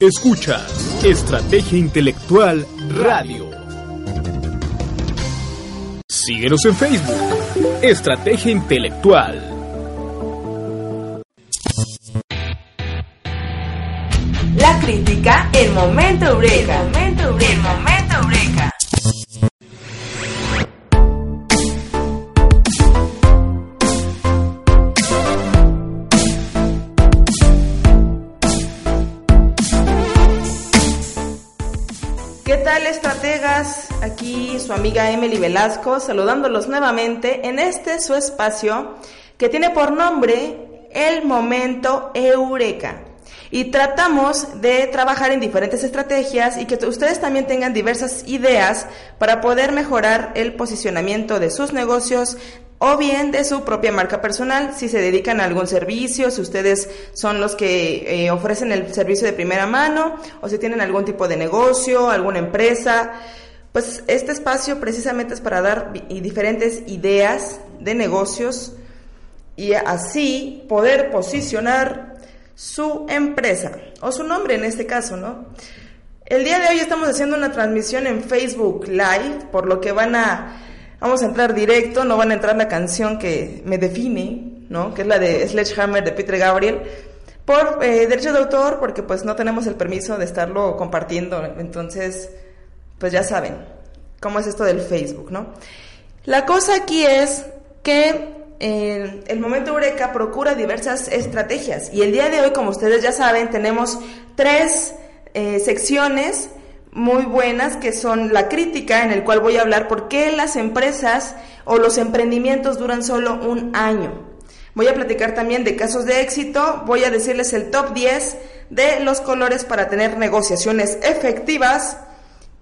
Escucha Estrategia Intelectual Radio. Síguenos en Facebook. Estrategia Intelectual. La crítica, el momento eureka. El momento eureka. Aquí su amiga Emily Velasco saludándolos nuevamente en este su espacio que tiene por nombre El Momento Eureka. Y tratamos de trabajar en diferentes estrategias y que ustedes también tengan diversas ideas para poder mejorar el posicionamiento de sus negocios o bien de su propia marca personal, si se dedican a algún servicio, si ustedes son los que eh, ofrecen el servicio de primera mano o si tienen algún tipo de negocio, alguna empresa. Pues este espacio precisamente es para dar diferentes ideas de negocios y así poder posicionar su empresa o su nombre en este caso, ¿no? El día de hoy estamos haciendo una transmisión en Facebook Live, por lo que van a Vamos a entrar directo, no van a entrar la canción que me define, ¿no? Que es la de Sledgehammer de Peter Gabriel, por eh, derecho de autor, porque pues no tenemos el permiso de estarlo compartiendo. Entonces, pues ya saben cómo es esto del Facebook, ¿no? La cosa aquí es que el momento Eureka procura diversas estrategias y el día de hoy, como ustedes ya saben, tenemos tres eh, secciones muy buenas que son la crítica en el cual voy a hablar por qué las empresas o los emprendimientos duran solo un año. Voy a platicar también de casos de éxito, voy a decirles el top 10 de los colores para tener negociaciones efectivas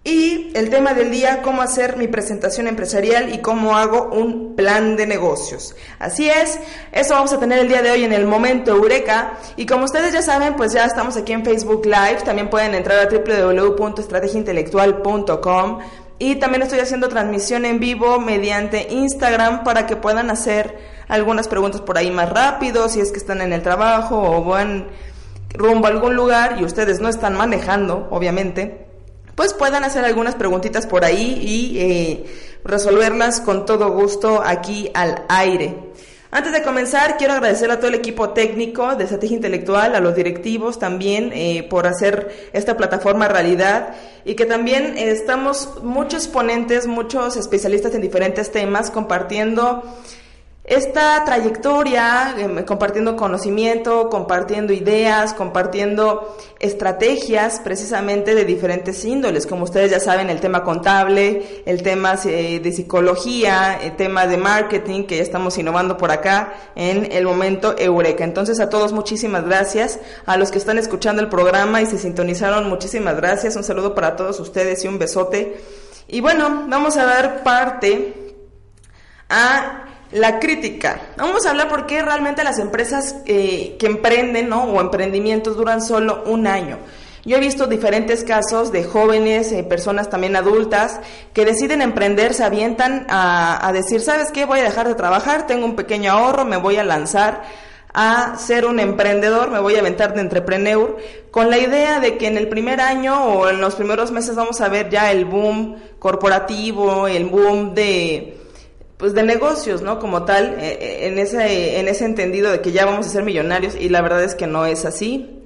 y el tema del día, cómo hacer mi presentación empresarial y cómo hago un plan de negocios. Así es, eso vamos a tener el día de hoy en el momento Eureka. Y como ustedes ya saben, pues ya estamos aquí en Facebook Live. También pueden entrar a www.estrategiaintelectual.com. Y también estoy haciendo transmisión en vivo mediante Instagram para que puedan hacer algunas preguntas por ahí más rápido, si es que están en el trabajo o van rumbo a algún lugar y ustedes no están manejando, obviamente pues puedan hacer algunas preguntitas por ahí y eh, resolverlas con todo gusto aquí al aire. Antes de comenzar, quiero agradecer a todo el equipo técnico de Estrategia Intelectual, a los directivos también eh, por hacer esta plataforma realidad y que también estamos muchos ponentes, muchos especialistas en diferentes temas compartiendo esta trayectoria, em, compartiendo conocimiento, compartiendo ideas, compartiendo estrategias precisamente de diferentes índoles, como ustedes ya saben, el tema contable, el tema eh, de psicología, el tema de marketing, que ya estamos innovando por acá en el momento Eureka. Entonces a todos muchísimas gracias, a los que están escuchando el programa y se sintonizaron, muchísimas gracias, un saludo para todos ustedes y un besote. Y bueno, vamos a dar parte a la crítica. Vamos a hablar por qué realmente las empresas eh, que emprenden ¿no? o emprendimientos duran solo un año. Yo he visto diferentes casos de jóvenes, eh, personas también adultas, que deciden emprender, se avientan a, a decir, ¿sabes qué? Voy a dejar de trabajar, tengo un pequeño ahorro, me voy a lanzar a ser un emprendedor, me voy a aventar de entrepreneur, con la idea de que en el primer año o en los primeros meses vamos a ver ya el boom corporativo, el boom de pues de negocios, ¿no? Como tal, eh, eh, en ese, en ese entendido de que ya vamos a ser millonarios y la verdad es que no es así.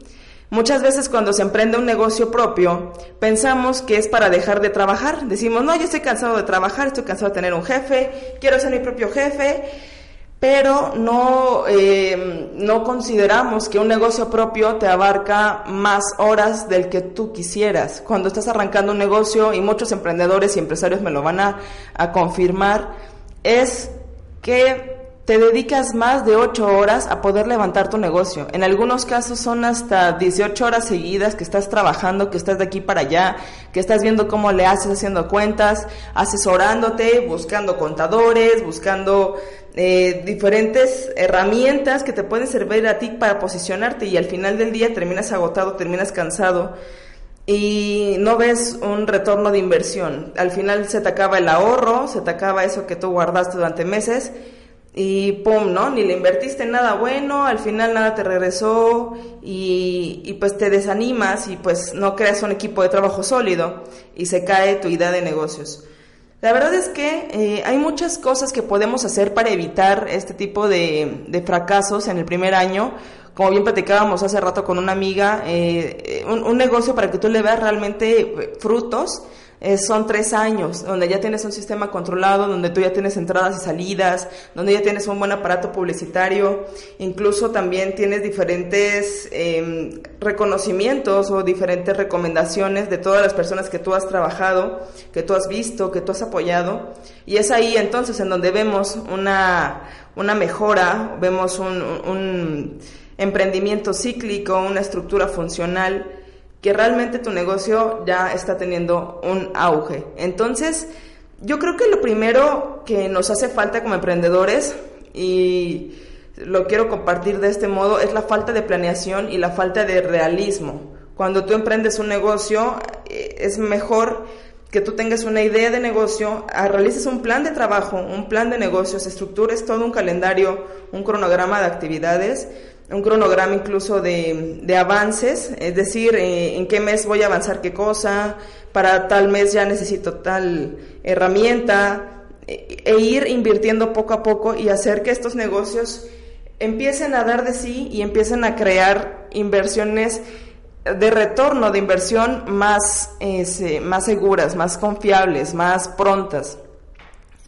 Muchas veces cuando se emprende un negocio propio, pensamos que es para dejar de trabajar. Decimos, no, yo estoy cansado de trabajar, estoy cansado de tener un jefe, quiero ser mi propio jefe, pero no, eh, no consideramos que un negocio propio te abarca más horas del que tú quisieras. Cuando estás arrancando un negocio, y muchos emprendedores y empresarios me lo van a, a confirmar, es que te dedicas más de 8 horas a poder levantar tu negocio. En algunos casos son hasta 18 horas seguidas que estás trabajando, que estás de aquí para allá, que estás viendo cómo le haces haciendo cuentas, asesorándote, buscando contadores, buscando eh, diferentes herramientas que te pueden servir a ti para posicionarte y al final del día terminas agotado, terminas cansado y no ves un retorno de inversión. Al final se te acaba el ahorro, se te acaba eso que tú guardaste durante meses y pum, ¿no? Ni le invertiste nada bueno, al final nada te regresó y, pues te desanimas y pues no creas un equipo de trabajo sólido y se cae tu idea de negocios. La verdad es que eh, hay muchas cosas que podemos hacer para evitar este tipo de, fracasos en el primer año. Como bien platicábamos hace rato con una amiga, eh, un, un negocio para que tú le veas realmente frutos eh, son tres años, donde ya tienes un sistema controlado, donde tú ya tienes entradas y salidas, donde ya tienes un buen aparato publicitario, incluso también tienes diferentes em, reconocimientos o diferentes recomendaciones de todas las personas que tú has trabajado, que tú has visto, que tú has apoyado. Y es ahí entonces en donde vemos una, una mejora, vemos un, un emprendimiento cíclico, una estructura funcional que realmente tu negocio ya está teniendo un auge. Entonces, yo creo que lo primero que nos hace falta como emprendedores, y lo quiero compartir de este modo, es la falta de planeación y la falta de realismo. Cuando tú emprendes un negocio, eh, es mejor que tú tengas una idea de negocio, ah, realices un plan de trabajo, un plan de negocios, estructures todo un calendario, un cronograma de actividades un cronograma incluso de, avances, es decir, eh, en qué mes voy a avanzar qué cosa, para tal mes ya necesito tal herramienta, e, e, ir invirtiendo poco a poco y hacer que estos negocios empiecen a dar de sí y empiecen a crear inversiones de retorno de inversión más, más seguras, más confiables, más prontas.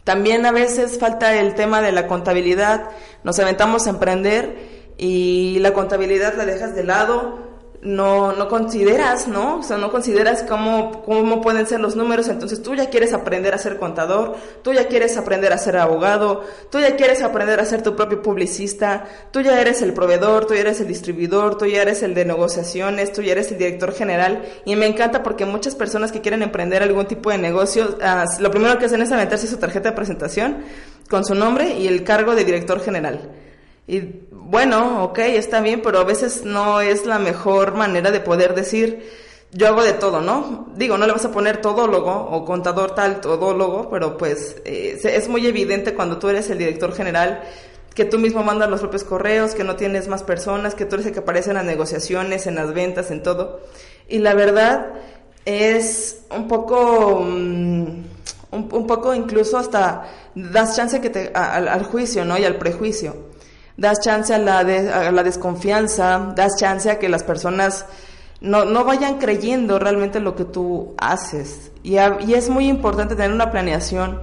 También a veces falta el tema de la contabilidad, nos aventamos a emprender y la contabilidad la dejas de lado, no, no consideras, ¿no? O sea, no consideras cómo, cómo pueden ser los números, entonces tú ya quieres aprender a ser contador, tú ya quieres aprender a ser abogado, tú ya quieres aprender a ser tu propio publicista, tú ya eres el proveedor, tú ya eres el distribuidor, tú ya eres el de negociaciones, tú ya eres el director general, y me encanta porque muchas personas que quieren emprender algún tipo de negocio, ah, lo primero que hacen es aventarse su tarjeta de presentación con su nombre y el cargo de director general. Y bueno, ok, está bien, pero a veces no es la mejor manera de poder decir, yo hago de todo, ¿no? Digo, no le vas a poner todólogo o contador tal, todólogo, pero pues eh, es muy evidente cuando tú eres el director general que tú mismo mandas los propios correos, que no tienes más personas, que tú eres el que aparece en las negociaciones, en las ventas, en todo. Y la verdad es un poco, mm, un, poco incluso hasta das chance que te, al juicio, ¿no? Y al prejuicio das chance a la, a la desconfianza, das chance a que las personas no, no vayan creyendo realmente lo que tú haces. Y, y es muy importante tener una planeación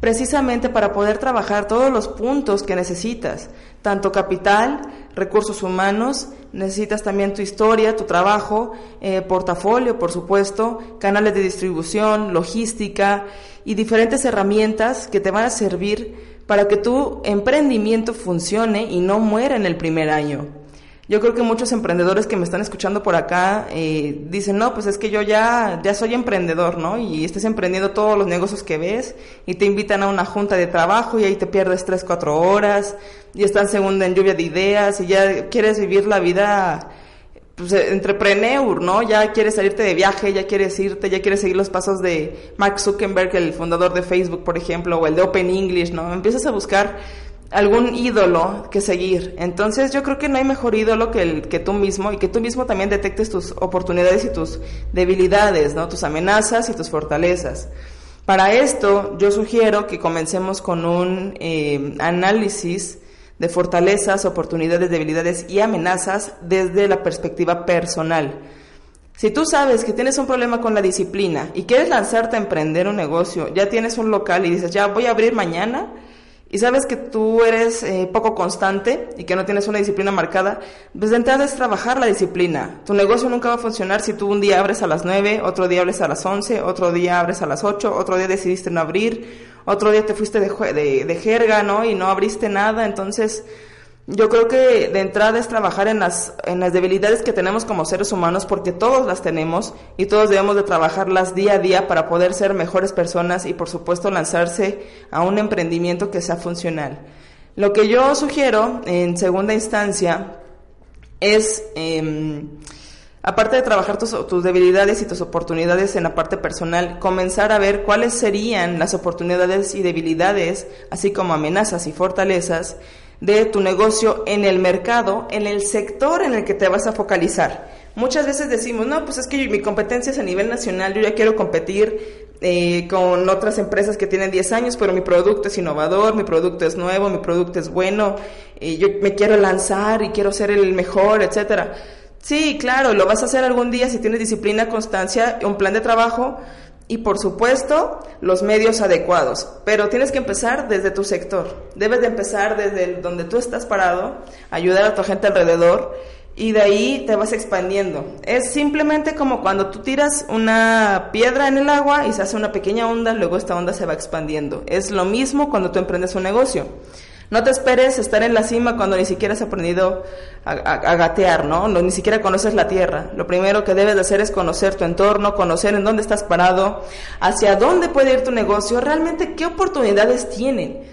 precisamente para poder trabajar todos los puntos que necesitas, tanto capital, recursos humanos, necesitas también tu historia, tu trabajo, eh, portafolio, por supuesto, canales de distribución, logística y diferentes herramientas que te van a servir para que tu emprendimiento funcione y no muera en el primer año. Yo creo que muchos emprendedores que me están escuchando por acá eh, dicen, no, pues es que yo ya, ya soy emprendedor, ¿no? Y estás emprendiendo todos los negocios que ves y te invitan a una junta de trabajo y ahí te pierdes tres, cuatro horas y están segunda en lluvia de ideas y ya quieres vivir la vida pues, eh, entrepreneur, ¿no? Ya quieres salirte de viaje, ya quieres irte, ya quieres seguir los pasos de Mark Zuckerberg, el fundador de Facebook, por ejemplo, o el de Open English, ¿no? Empiezas a buscar algún ídolo que seguir. Entonces yo creo que no hay mejor ídolo que el que tú mismo y que tú mismo también detectes tus oportunidades y tus debilidades, ¿no? Tus amenazas y tus fortalezas. Para esto yo sugiero que comencemos con un eh, análisis de fortalezas, oportunidades, debilidades y amenazas desde la perspectiva personal. Si tú sabes que tienes un problema con la disciplina y quieres lanzarte a emprender un negocio, ya tienes un local y dices, ya voy a abrir mañana y sabes que tú eres eh, poco constante y que no tienes una disciplina marcada, pues de entrada es trabajar la disciplina. Tu negocio nunca va a funcionar si tú un día abres a las 9, otro día abres a las 11, otro día abres a las 8, otro día decidiste no abrir, otro día te fuiste de, de, de jerga, ¿no? Y no abriste nada, entonces yo creo que de entrada es trabajar en las, en las debilidades que tenemos como seres humanos porque todos las tenemos y todos debemos de trabajarlas día a día para poder ser mejores personas y por supuesto lanzarse a un emprendimiento que sea funcional. Lo que yo sugiero en segunda instancia es, em, aparte de trabajar tus, tus debilidades y tus oportunidades en la parte personal, comenzar a ver cuáles serían las oportunidades y debilidades, así como amenazas y fortalezas, de tu negocio en el mercado, en el sector en el que te vas a focalizar. Muchas veces decimos, no, pues es que mi competencia es a nivel nacional, yo ya quiero competir eh, con otras empresas que tienen 10 años, pero mi producto es innovador, mi producto es nuevo, mi producto es bueno, y yo me quiero lanzar y quiero ser el mejor, etcétera. Sí, claro, lo vas a hacer algún día si tienes disciplina, constancia, un plan de trabajo, y por supuesto los medios adecuados. Pero tienes que empezar desde tu sector. Debes de empezar desde donde tú estás parado, ayudar a tu gente alrededor y de ahí te vas expandiendo. Es simplemente como cuando tú tiras una piedra en el agua y se hace una pequeña onda, luego esta onda se va expandiendo. Es lo mismo cuando tú emprendes un negocio. No te esperes estar en la cima cuando ni siquiera has aprendido a, gatear, ¿no? ¿no? Ni siquiera conoces la tierra. Lo primero que debes de hacer es conocer tu entorno, conocer en dónde estás parado, hacia dónde puede ir tu negocio, realmente qué oportunidades tienen.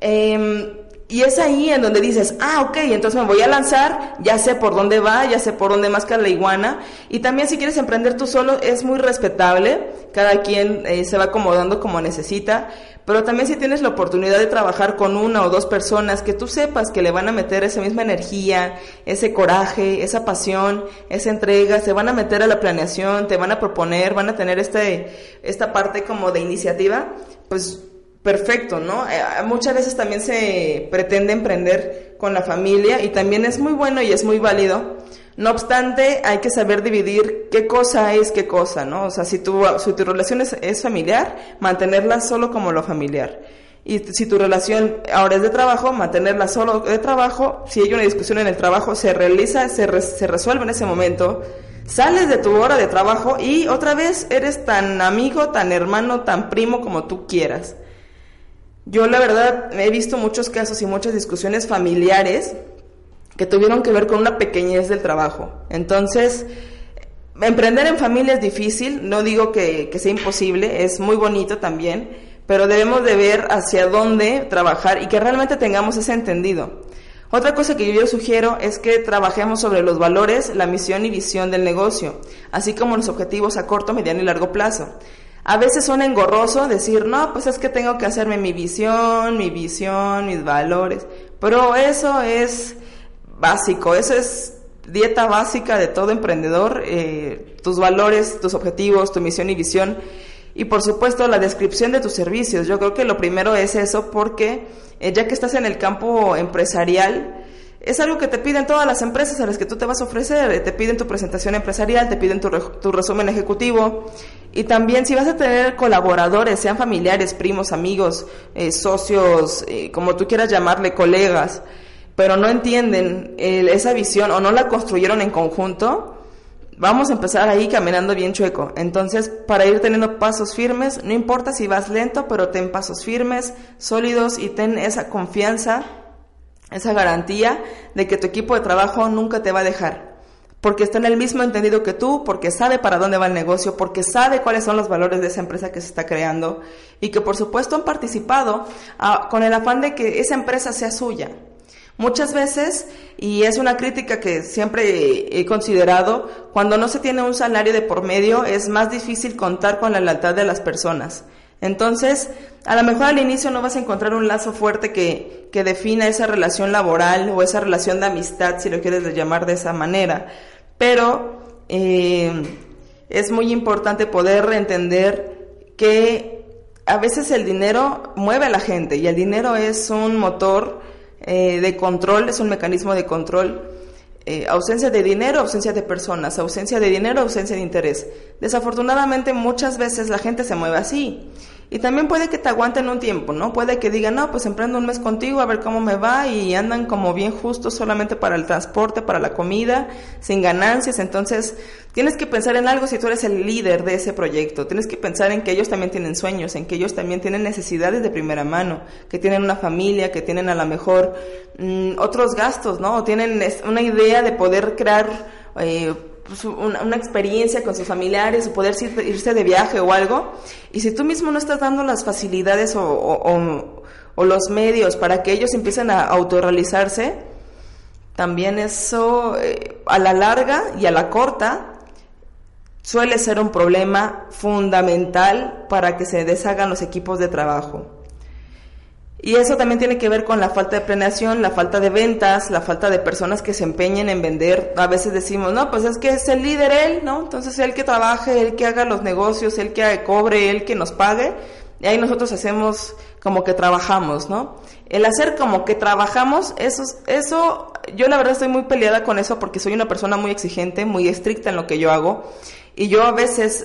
Eh, y es ahí en donde dices, ah, ok, entonces me voy a lanzar, ya sé por dónde va, ya sé por dónde masca la iguana. Y también si quieres emprender tú solo, es muy respetable, cada quien eh, se va acomodando como necesita. Pero también si tienes la oportunidad de trabajar con una o dos personas que tú sepas que le van a meter esa misma energía, ese coraje, esa pasión, esa entrega, se van a meter a la planeación, te van a proponer, van a tener este, esta parte como de iniciativa, pues perfecto, ¿no? Eh, muchas veces también se pretende emprender con la familia y también es muy bueno y es muy válido. No obstante, hay que saber dividir qué cosa es qué cosa, ¿no? O sea, si tu, si tu relación es, es familiar, mantenerla solo como lo familiar. Y si tu relación ahora es de trabajo, mantenerla solo de trabajo. Si hay una discusión en el trabajo, se realiza, se, se resuelve en ese momento. Sales de tu hora de trabajo y otra vez eres tan amigo, tan hermano, tan primo como tú quieras. Yo la verdad he visto muchos casos y muchas discusiones familiares que tuvieron que ver con una pequeñez del trabajo. Entonces, emprender en familia es difícil, no digo que, sea imposible, es muy bonito también, pero debemos de ver hacia dónde trabajar y que realmente tengamos ese entendido. Otra cosa que yo sugiero es que trabajemos sobre los valores, la misión y visión del negocio, así como los objetivos a corto, mediano y largo plazo. A veces suena engorroso decir, no, pues es que tengo que hacerme mi visión, mi visión, mis valores. Pero eso es básico, eso es dieta básica de todo emprendedor, eh, tus valores, tus objetivos, tu misión y visión. Y por supuesto la descripción de tus servicios. Yo creo que lo primero es eso porque eh, ya que estás en el campo empresarial, es algo que te piden todas las empresas a las que tú te vas a ofrecer. Te piden tu presentación empresarial, te piden tu, tu resumen ejecutivo. Y también si vas a tener colaboradores, sean familiares, primos, amigos, eh, socios, como tú quieras llamarle, colegas, pero no entienden esa visión o no la construyeron en conjunto, vamos a empezar ahí caminando bien chueco. Entonces, para ir teniendo pasos firmes, no importa si vas lento, pero ten pasos firmes, sólidos y ten esa confianza esa garantía de que tu equipo de trabajo nunca te va a dejar, porque está en el mismo entendido que tú, porque sabe para dónde va el negocio, porque sabe cuáles son los valores de esa empresa que se está creando y que por supuesto han participado ah, con el afán de que esa empresa sea suya. Muchas veces, y es una crítica que siempre he considerado, cuando no se tiene un salario de por medio es más difícil contar con la lealtad de las personas. Entonces, a lo mejor al inicio no vas a encontrar un lazo fuerte que, que defina esa relación laboral o esa relación de amistad, si lo quieres llamar de esa manera, pero eh, es muy importante poder entender que a veces el dinero mueve a la gente y el dinero es un motor eh, de control, es un mecanismo de control. Eh, ausencia de dinero, ausencia de personas, ausencia de dinero, ausencia de interés. Desafortunadamente muchas veces la gente se mueve así Y también puede que te aguanten un tiempo, ¿no? Puede que digan, no, pues emprendo un mes contigo a ver cómo me va y andan como bien justos solamente para el transporte, para la comida, sin ganancias. Entonces, tienes que pensar en algo si tú eres el líder de ese proyecto. Tienes que pensar en que ellos también tienen sueños, en que ellos también tienen necesidades de primera mano, que tienen una familia, que tienen a lo mejor mm, otros gastos, ¿no? O tienen una idea de poder crear... Eh, pues, una, experiencia con sus familiares o poder irse de viaje o algo. Y si tú mismo no estás dando las facilidades o, los medios para que ellos empiecen a autorrealizarse, también eso eh, a la larga y a la corta suele ser un problema fundamental para que se deshagan los equipos de trabajo. Y eso también tiene que ver con la falta de planeación, la falta de ventas, la falta de personas que se empeñen en vender. A veces decimos, no, pues es que es el líder él, ¿no? Entonces él que trabaje, él que haga los negocios, él que cobre, él que nos pague. Y ahí nosotros hacemos como que trabajamos, ¿no? El hacer como que trabajamos, eso, eso, yo la verdad estoy muy peleada con eso porque soy una persona muy exigente, muy estricta en lo que yo hago. Y yo a veces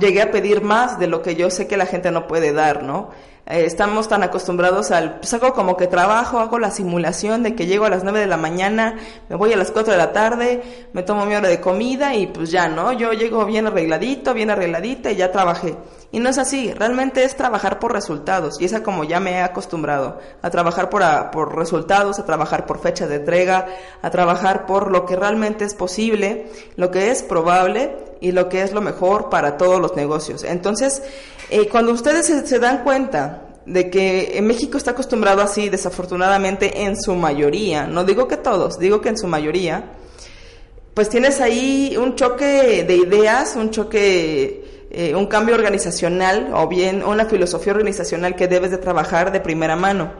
llegué a pedir más de lo que yo sé que la gente no puede dar, ¿no? Eh, estamos tan acostumbrados al, pues hago como que trabajo, hago la simulación de que llego a las 9 de la mañana, me voy a las 4 de la tarde, me tomo mi hora de comida y pues ya, ¿no? Yo llego bien arregladito, bien arregladita y ya trabajé. Y no es así, realmente es trabajar por resultados y esa como ya me he acostumbrado, a trabajar por, por resultados, a trabajar por fecha de entrega, a trabajar por lo que realmente es posible, lo que es probable y lo que es lo mejor para todos los negocios. Entonces, eh, cuando ustedes se, dan cuenta de que en México está acostumbrado así, desafortunadamente en su mayoría, no digo que todos, digo que en su mayoría, pues tienes ahí un choque de ideas, un choque, eh, un cambio organizacional o bien una filosofía organizacional que debes de trabajar de primera mano.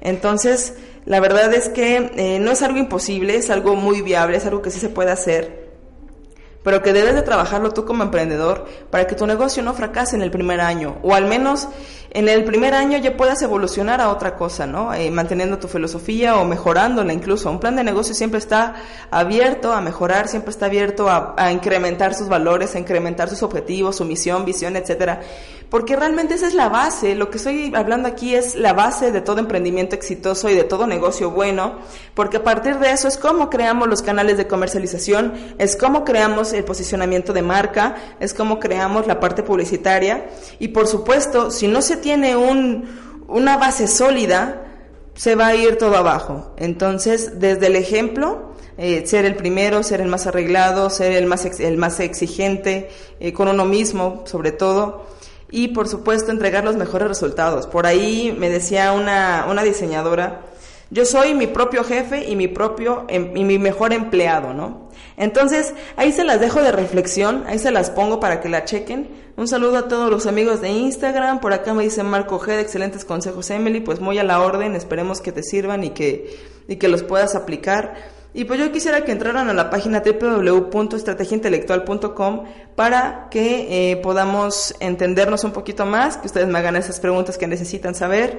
Entonces, la verdad es que eh, no es algo imposible, es algo muy viable, es algo que sí se puede hacer pero que debes de trabajarlo tú como emprendedor para que tu negocio no fracase en el primer año, o al menos en el primer año ya puedas evolucionar a otra cosa, ¿no? Eh, manteniendo tu filosofía o mejorándola incluso. Un plan de negocio siempre está abierto a mejorar, siempre está abierto a, a incrementar sus valores, a incrementar sus objetivos, su misión, visión, etcétera porque realmente esa es la base, lo que estoy hablando aquí es la base de todo emprendimiento exitoso y de todo negocio bueno, porque a partir de eso es cómo creamos los canales de comercialización, es cómo creamos el posicionamiento de marca, es cómo creamos la parte publicitaria y por supuesto, si no se tiene un, una base sólida, se va a ir todo abajo. Entonces, desde el ejemplo, eh, ser el primero, ser el más arreglado, ser el más, el más exigente eh, con uno mismo, sobre todo, y por supuesto entregar los mejores resultados. Por ahí me decía una, una diseñadora, yo soy mi propio jefe y mi propio em, y mi mejor empleado, ¿no? Entonces, ahí se las dejo de reflexión, ahí se las pongo para que la chequen. Un saludo a todos los amigos de Instagram, por acá me dice Marco G de excelentes consejos Emily, pues muy a la orden, esperemos que te sirvan y que y que los puedas aplicar. Y pues yo quisiera que entraran a la página www.estrategiaintelectual.com para que eh, podamos entendernos un poquito más, que ustedes me hagan esas preguntas que necesitan saber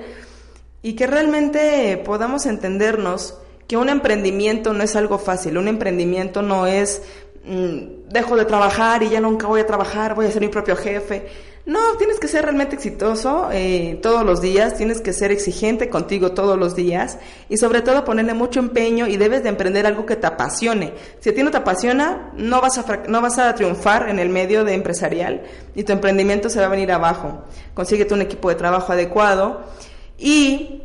y que realmente podamos entendernos que un emprendimiento no es algo fácil, un emprendimiento no es mm, dejo de trabajar y ya nunca voy a trabajar, voy a ser mi propio jefe. No, tienes que ser realmente exitoso eh, todos los días, tienes que ser exigente contigo todos los días y sobre todo ponerle mucho empeño y debes de emprender algo que te apasione. Si a ti no te apasiona, no vas a, no vas a triunfar en el medio de empresarial y tu emprendimiento se va a venir abajo. Consíguete un equipo de trabajo adecuado y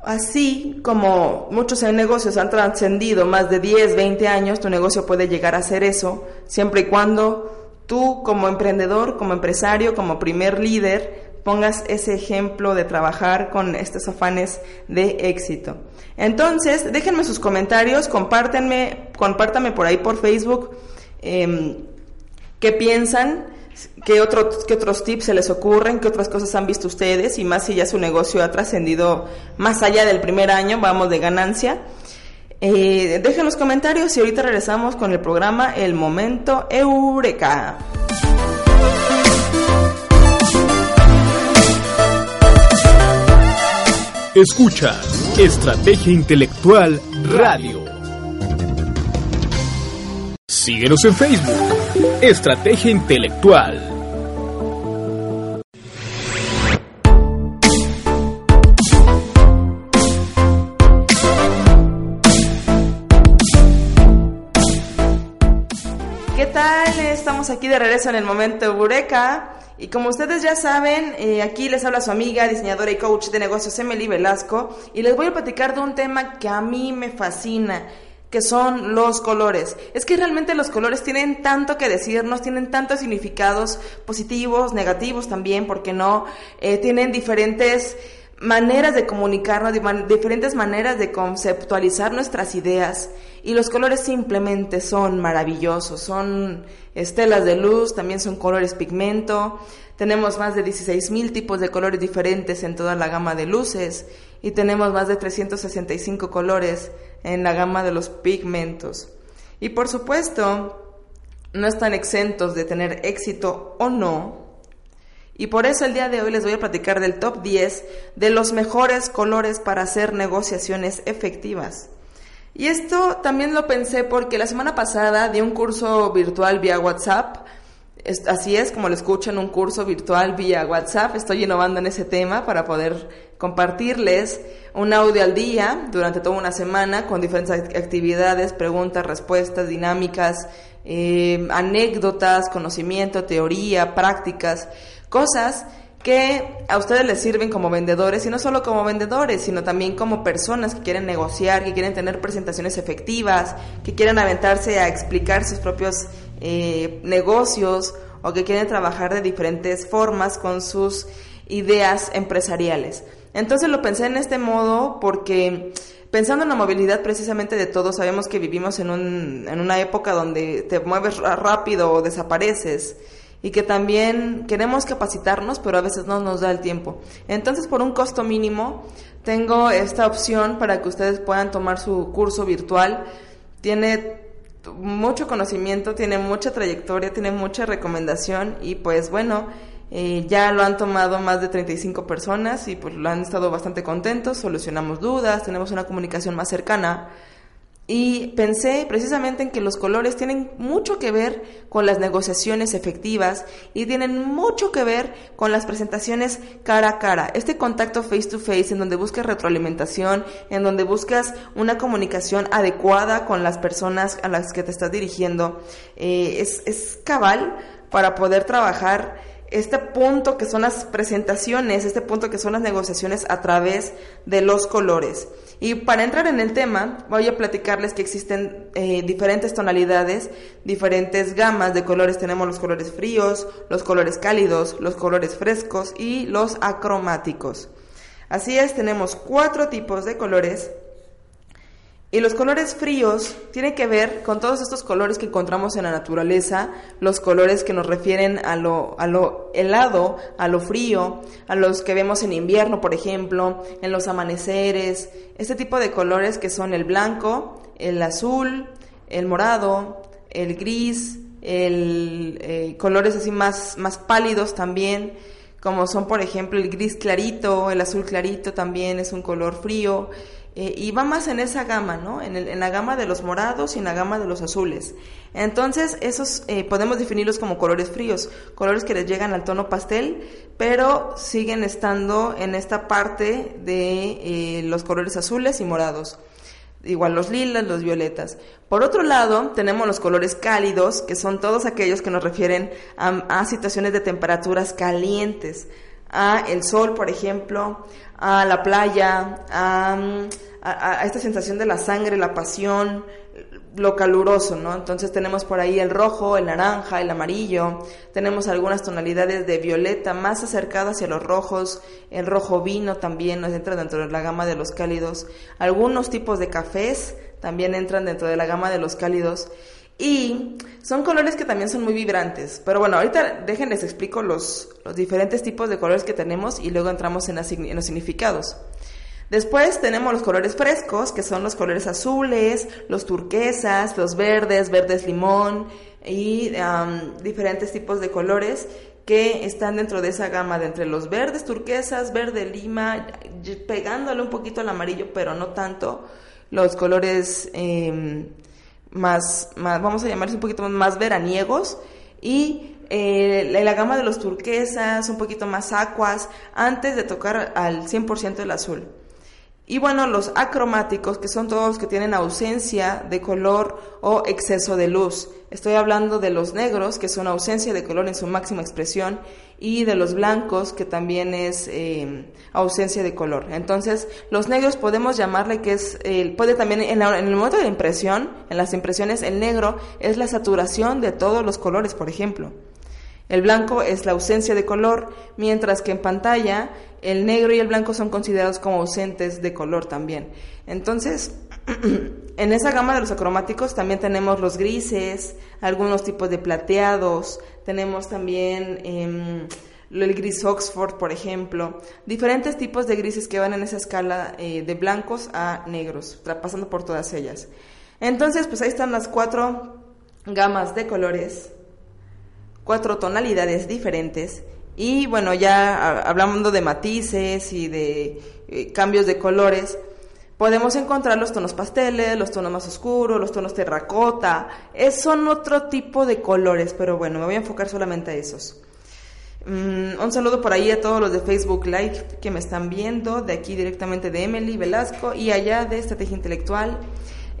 Así como muchos negocios han trascendido más de 10, 20 años, tu negocio puede llegar a ser eso, siempre y cuando tú como emprendedor, como empresario, como primer líder, pongas ese ejemplo de trabajar con estos afanes de éxito. Entonces, déjenme sus comentarios, compártanme por ahí por Facebook em, qué piensan, qué, qué otros tips se les ocurren, qué otras cosas han visto ustedes y más si ya su negocio ha trascendido más allá del primer año, vamos de ganancia. Eh, dejen los comentarios y ahorita regresamos con el programa El Momento Eureka. Escucha Estrategia Intelectual Radio. Síguenos en Facebook. Estrategia intelectual. Estamos aquí de regreso en el momento Eureka. Y como ustedes ya saben, eh, aquí les habla su amiga, diseñadora y coach de negocios Emily Velasco. Y les voy a platicar de un tema que a mí me fascina que son los colores. Es que realmente los colores tienen tanto que decirnos, tienen tantos significados positivos, negativos también, porque no, eh, tienen diferentes maneras de comunicarnos, diferentes maneras de conceptualizar nuestras ideas. Y los colores simplemente son maravillosos, son estelas de luz, también son colores pigmento, tenemos más de 16.000 tipos de colores diferentes en toda la gama de luces y tenemos más de 365 colores en la gama de los pigmentos. Y por supuesto, no están exentos de tener éxito o no, y por eso el día de hoy les voy a platicar del top 10 de los mejores colores para hacer negociaciones efectivas. Y esto también lo pensé porque la semana pasada di un curso virtual vía WhatsApp. Así es, como lo escuchan, un curso virtual vía WhatsApp. Estoy innovando en ese tema para poder compartirles un audio al día durante toda una semana con diferentes actividades, preguntas, respuestas, dinámicas, eh, anécdotas, conocimiento, teoría, prácticas Cosas que a ustedes les sirven como vendedores y no solo como vendedores, sino también como personas que quieren negociar, que quieren tener presentaciones efectivas, que quieren aventarse a explicar sus propios eh, negocios o que quieren trabajar de diferentes formas con sus ideas empresariales. Entonces lo pensé en este modo porque pensando en la movilidad precisamente de todos, sabemos que vivimos en, un, en una época donde te mueves rápido o desapareces y que también queremos capacitarnos, pero a veces no nos da el tiempo. Entonces, por un costo mínimo, tengo esta opción para que ustedes puedan tomar su curso virtual. Tiene mucho conocimiento, tiene mucha trayectoria, tiene mucha recomendación y pues bueno, eh, ya lo han tomado más de 35 personas y pues lo han estado bastante contentos, solucionamos dudas, tenemos una comunicación más cercana. Y pensé precisamente en que los colores tienen mucho que ver con las negociaciones efectivas y tienen mucho que ver con las presentaciones cara a cara. Este contacto face to face en donde buscas retroalimentación, en donde buscas una comunicación adecuada con las personas a las que te estás dirigiendo, eh, es, es cabal para poder trabajar este punto que son las presentaciones, este punto que son las negociaciones a través de los colores. Y para entrar en el tema, voy a platicarles que existen eh, diferentes tonalidades, diferentes gamas de colores. Tenemos los colores fríos, los colores cálidos, los colores frescos y los acromáticos. Así es, tenemos cuatro tipos de colores y los colores fríos tienen que ver con todos estos colores que encontramos en la naturaleza, los colores que nos refieren a lo, a lo helado, a lo frío, a los que vemos en invierno, por ejemplo, en los amaneceres, este tipo de colores que son el blanco, el azul, el morado, el gris, el, eh, colores así más, más pálidos también, como son por ejemplo el gris clarito, el azul clarito también es un color frío, eh, y va más en esa gama, ¿no? En, la gama de los morados y en la gama de los azules. Entonces, esos eh, podemos definirlos como colores fríos, colores que les llegan al tono pastel, pero siguen estando en esta parte de eh, los colores azules y morados. Igual los lilas, los violetas. Por otro lado, tenemos los colores cálidos, que son todos aquellos que nos refieren a situaciones de temperaturas calientes a el sol, por ejemplo, a la playa, a, esta sensación de la sangre, la pasión, lo caluroso, ¿no? Entonces tenemos por ahí el rojo, el naranja, el amarillo, tenemos algunas tonalidades de violeta más acercadas hacia los rojos, el rojo vino también nos entra dentro de la gama de los cálidos, algunos tipos de cafés también entran dentro de la gama de los cálidos y son colores que también son muy vibrantes. Pero bueno, ahorita déjenles explico los, los diferentes tipos de colores que tenemos y luego entramos en, los significados. Después tenemos los colores frescos, que son los colores azules, los turquesas, los verdes, verdes limón y diferentes tipos de colores que están dentro de esa gama de entre los verdes turquesas, verde lima, pegándole un poquito al amarillo, pero no tanto. Los colores eh, más, más, vamos a llamarse un poquito más veraniegos y eh, la gama de los turquesas, un poquito más acuas, antes de tocar al 100% del azul. Y bueno, los acromáticos, que son todos los que tienen ausencia de color o exceso de luz. Estoy hablando de los negros, que es una ausencia de color en su máxima expresión, y de los blancos, que también es eh, ausencia de color. Entonces, los negros podemos llamarle que es, puede también, en, el momento de impresión, en las impresiones, el negro es la saturación de todos los colores, por ejemplo. El blanco es la ausencia de color, mientras que en pantalla el negro y el blanco son considerados como ausentes de color también. Entonces, en esa gama de los acromáticos también tenemos los grises, algunos tipos de plateados, tenemos también em, el gris Oxford, por ejemplo, diferentes tipos de grises que van en esa escala eh, de blancos a negros, pasando por todas ellas. Entonces, pues ahí están las cuatro gamas de colores cuatro tonalidades diferentes y bueno, ya hablando de matices y de eh, cambios de colores, podemos encontrar los tonos pasteles, los tonos más oscuros, los tonos terracota, son otro tipo de colores, pero bueno, me voy a enfocar solamente a esos. Mm, un saludo por ahí a todos los de Facebook Live que me están viendo, de aquí directamente de Emily Velasco y allá de Estrategia Intelectual.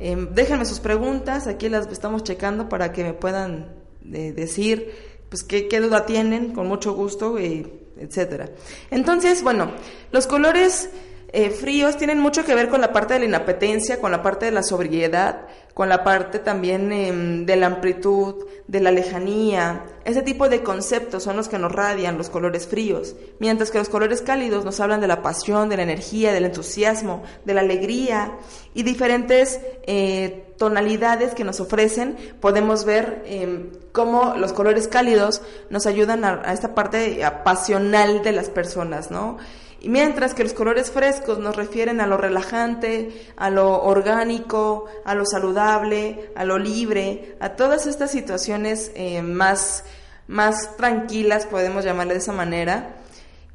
Em, déjenme sus preguntas, aquí las estamos checando para que me puedan eh, decir pues qué, qué duda tienen, con mucho gusto, eh, etcétera. Entonces, bueno, los colores eh, fríos tienen mucho que ver con la parte de la inapetencia, con la parte de la sobriedad, con la parte también em, de la amplitud, de la lejanía. Ese tipo de conceptos son los que nos radian los colores fríos, mientras que los colores cálidos nos hablan de la pasión, de la energía, del entusiasmo, de la alegría y diferentes eh, tonalidades que nos ofrecen. Podemos ver em, cómo los colores cálidos nos ayudan a, a esta parte pasional de las personas, ¿no? Y mientras que los colores frescos nos refieren a lo relajante, a lo orgánico, a lo saludable, a lo libre, a todas estas situaciones eh, más, más tranquilas, podemos llamarle de esa manera.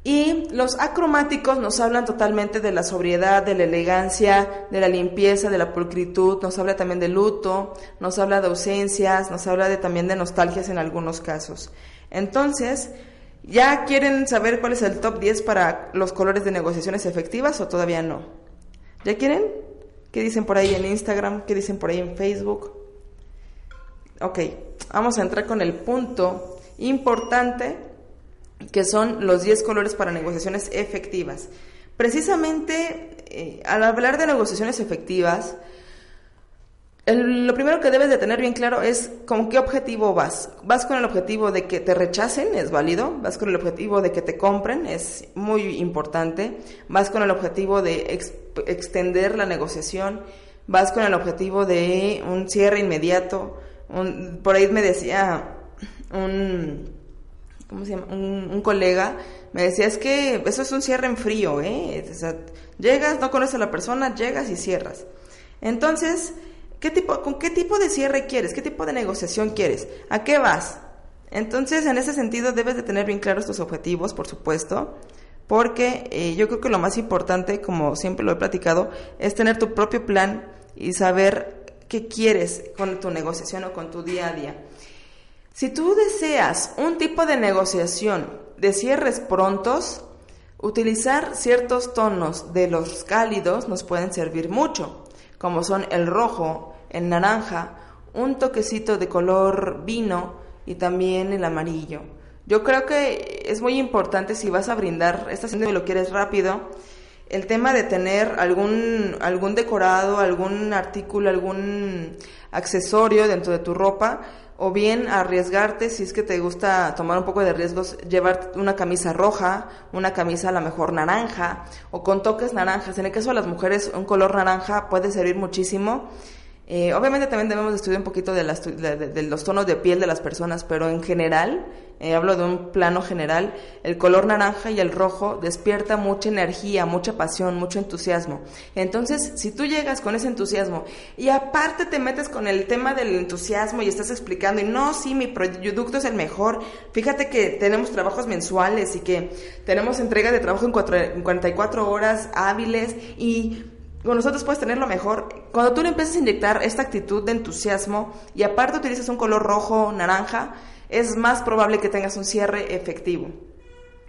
Y los acromáticos nos hablan totalmente de la sobriedad, de la elegancia, de la limpieza, de la pulcritud, nos habla también de luto, nos habla de ausencias, nos habla también de nostalgias en algunos casos. Entonces, ¿Ya quieren saber cuál es el top 10 para los colores de negociaciones efectivas o todavía no? ¿Ya quieren? ¿Qué dicen por ahí en Instagram? ¿Qué dicen por ahí en Facebook? Ok, vamos a entrar con el punto importante que son los 10 colores para negociaciones efectivas. Precisamente eh, al hablar de negociaciones efectivas, lo primero que debes de tener bien claro es con qué objetivo vas. ¿Vas con el objetivo de que te rechacen? Es válido. ¿Vas con el objetivo de que te compren? Es muy importante. ¿Vas con el objetivo de extender la negociación? ¿Vas con el objetivo de un cierre inmediato? por ahí me decía un, ¿cómo se llama? Un, colega, me decía, es que eso es un cierre en frío, ¿eh? llegas, no conoces a la persona, llegas y cierras. Entonces, ¿Qué tipo, ¿Con qué tipo de cierre quieres? ¿Qué tipo de negociación quieres? ¿A qué vas? Entonces, en ese sentido, debes de tener bien claros tus objetivos, por supuesto, porque eh, yo creo que lo más importante, como siempre lo he platicado, es tener tu propio plan y saber qué quieres con tu negociación o con tu día a día. Si tú deseas un tipo de negociación de cierres prontos, utilizar ciertos tonos de los cálidos nos pueden servir mucho, como son el rojo, el naranja, un toquecito de color vino y también el amarillo. Yo creo que es muy importante si vas a brindar esta cena y lo quieres rápido, el tema de tener algún, algún decorado, algún artículo, algún accesorio dentro de tu ropa, o bien arriesgarte, si es que te gusta tomar un poco de riesgos, llevar una camisa roja, una camisa a lo mejor naranja, o con toques naranjas. En el caso de las mujeres, un color naranja puede servir muchísimo eh, obviamente también debemos estudiar un poquito de, los tonos de piel de las personas, pero en general, eh, hablo de un plano general, el color naranja y el rojo despierta mucha energía, mucha pasión, mucho entusiasmo. Entonces, si tú llegas con ese entusiasmo y aparte te metes con el tema del entusiasmo y estás explicando, y no, sí, mi producto es el mejor, fíjate que tenemos trabajos mensuales y que tenemos entrega de trabajo en, en 44 horas hábiles y con nosotros puedes tener lo mejor. Cuando tú le empiezas a inyectar esta actitud de entusiasmo y aparte utilizas un color rojo, naranja, es más probable que tengas un cierre efectivo.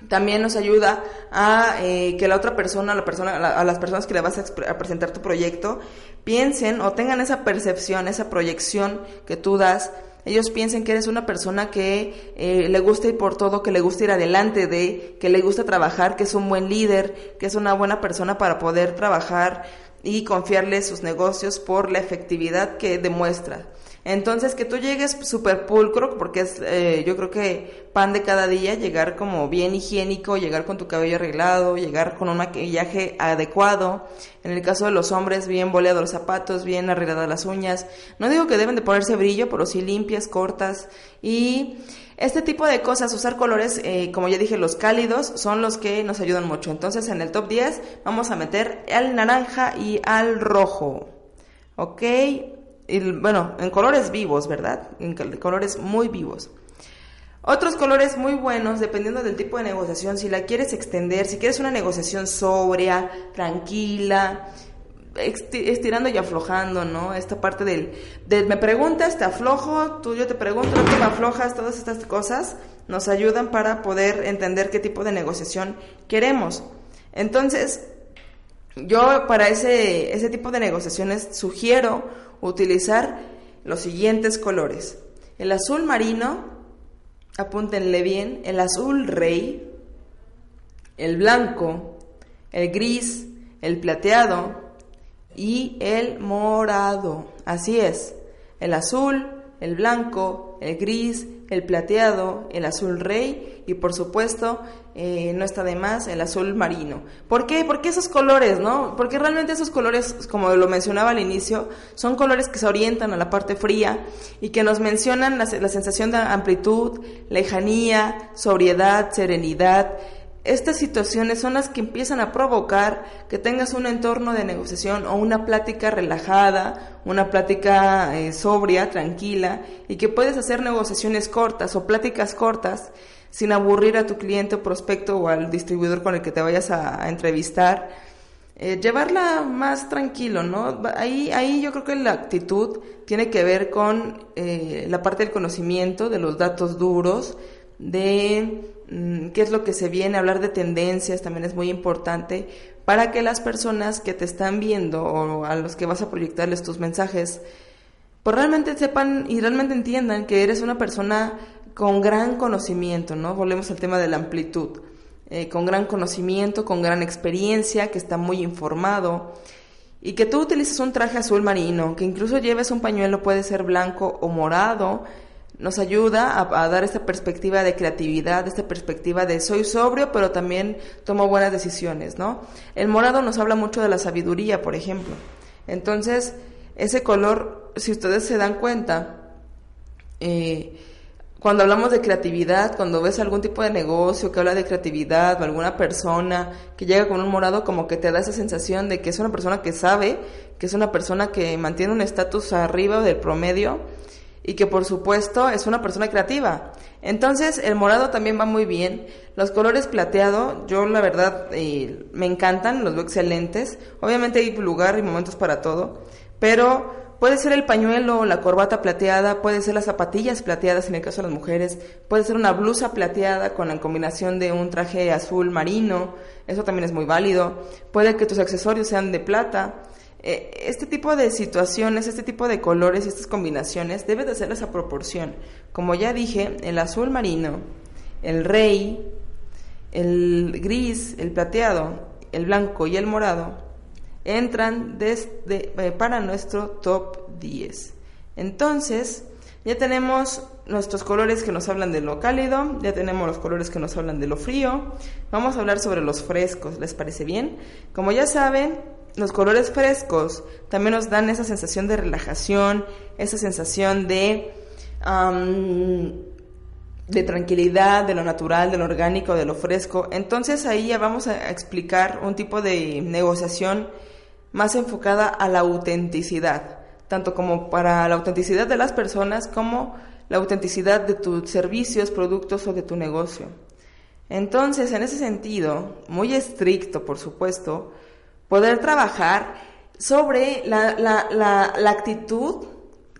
También nos ayuda a eh, que la otra persona, la persona a, las personas que le vas a, presentar tu proyecto, piensen o tengan esa percepción, esa proyección que tú das ellos piensen que eres una persona que eh, le gusta ir por todo, que le gusta ir adelante de, que le gusta trabajar, que es un buen líder, que es una buena persona para poder trabajar y confiarle sus negocios por la efectividad que demuestra. Entonces, que tú llegues súper pulcro, porque es, eh, yo creo que pan de cada día, llegar como bien higiénico, llegar con tu cabello arreglado, llegar con un maquillaje adecuado. En el caso de los hombres, bien boleados los zapatos, bien arregladas las uñas. No digo que deben de ponerse brillo, pero sí limpias, cortas. Y este tipo de cosas, usar colores, eh, como ya dije, los cálidos, son los que nos ayudan mucho. Entonces, en el top 10 vamos a meter al naranja y al rojo. ¿Ok? Bueno, en colores vivos, ¿verdad? En colores muy vivos. Otros colores muy buenos, dependiendo del tipo de negociación, si la quieres extender, si quieres una negociación sobria, tranquila, estirando y aflojando, ¿no? Esta parte del, me preguntas, te aflojo, tú yo te pregunto, tú me aflojas, todas estas cosas nos ayudan para poder entender qué tipo de negociación queremos. Entonces, yo para ese, ese tipo de negociaciones sugiero utilizar los siguientes colores. El azul marino, apúntenle bien, el azul rey, el blanco, el gris, el plateado y el morado. Así es, el azul, el blanco, el gris, el plateado, el azul rey y por supuesto eh, no está de más el azul marino. ¿Por qué? Porque esos colores, ¿no? Porque realmente esos colores, como lo mencionaba al inicio, son colores que se orientan a la parte fría y que nos mencionan la, la sensación de amplitud, lejanía, sobriedad, serenidad, estas situaciones son las que empiezan a provocar que tengas un entorno de negociación o una plática relajada, una plática eh, sobria, tranquila, y que puedes hacer negociaciones cortas o pláticas cortas sin aburrir a tu cliente o prospecto o al distribuidor con el que te vayas a, entrevistar. Eh, llevarla más tranquilo, ¿no? Ahí, ahí yo creo que la actitud tiene que ver con eh, la parte del conocimiento, de los datos duros, de qué es lo que se viene, hablar de tendencias también es muy importante para que las personas que te están viendo o a los que vas a proyectarles tus mensajes, pues realmente sepan y realmente entiendan que eres una persona con gran conocimiento, ¿no? Volvemos al tema de la amplitud, eh, con gran conocimiento, con gran experiencia, que está muy informado y que tú utilices un traje azul marino, que incluso lleves un pañuelo, puede ser blanco o morado, nos ayuda a, dar esta perspectiva de creatividad, esta perspectiva de soy sobrio, pero también tomo buenas decisiones, ¿no? El morado nos habla mucho de la sabiduría, por ejemplo. Entonces, ese color, si ustedes se dan cuenta, eh, cuando hablamos de creatividad, cuando ves algún tipo de negocio que habla de creatividad o alguna persona que llega con un morado, como que te da esa sensación de que es una persona que sabe, que es una persona que mantiene un estatus arriba del promedio y que por supuesto es una persona creativa. Entonces el morado también va muy bien. Los colores plateado, yo la verdad eh, me encantan, los veo excelentes. Obviamente hay lugar y momentos para todo, pero puede ser el pañuelo la corbata plateada, puede ser las zapatillas plateadas en el caso de las mujeres, puede ser una blusa plateada con la combinación de un traje azul marino, eso también es muy válido. Puede que tus accesorios sean de plata. Eh, este tipo de situaciones, este tipo de colores y estas combinaciones debe de ser esa proporción. Como ya dije, el azul marino, el rey, el gris, el plateado, el blanco y el morado entran desde, eh, para nuestro top 10. Entonces, ya tenemos nuestros colores que nos hablan de lo cálido, ya tenemos los colores que nos hablan de lo frío. Vamos a hablar sobre los frescos, ¿les parece bien? Como ya saben, los colores frescos también nos dan esa sensación de relajación, esa sensación de, de tranquilidad, de lo natural, de lo orgánico, de lo fresco. Entonces ahí ya vamos a explicar un tipo de negociación más enfocada a la autenticidad, tanto como para la autenticidad de las personas como la autenticidad de tus servicios, productos o de tu negocio. Entonces, en ese sentido, muy estricto, por supuesto, poder trabajar sobre la, la, la, actitud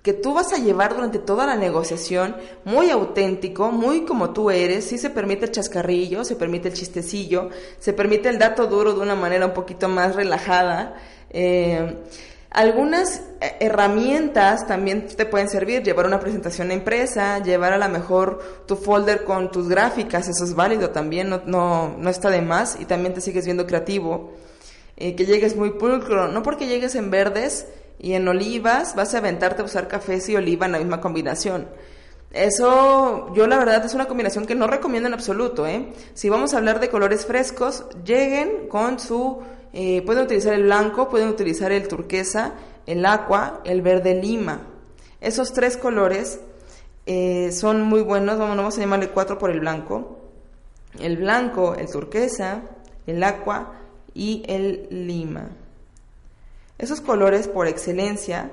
que tú vas a llevar durante toda la negociación, muy auténtico, muy como tú eres, sí se permite el chascarrillo, se permite el chistecillo, se permite el dato duro de una manera un poquito más relajada. Eh, Algunas eh, herramientas también te pueden servir, llevar una presentación a empresa, llevar a lo mejor tu folder con tus gráficas, eso es válido también, no, no, no está de más y también te sigues viendo creativo. Eh, que llegues muy pulcro, no porque llegues en verdes y en olivas vas a aventarte a usar cafés y oliva en la misma combinación. Eso, yo la verdad es una combinación que no recomiendo en absoluto, ¿eh? Si vamos a hablar de colores frescos, lleguen con su eh, pueden utilizar el blanco, pueden utilizar el turquesa, el aqua, el verde lima. Esos tres colores eh, son muy buenos, vamos, vamos a llamarle cuatro por el blanco. El blanco, el turquesa, el aqua y el lima. Esos colores por excelencia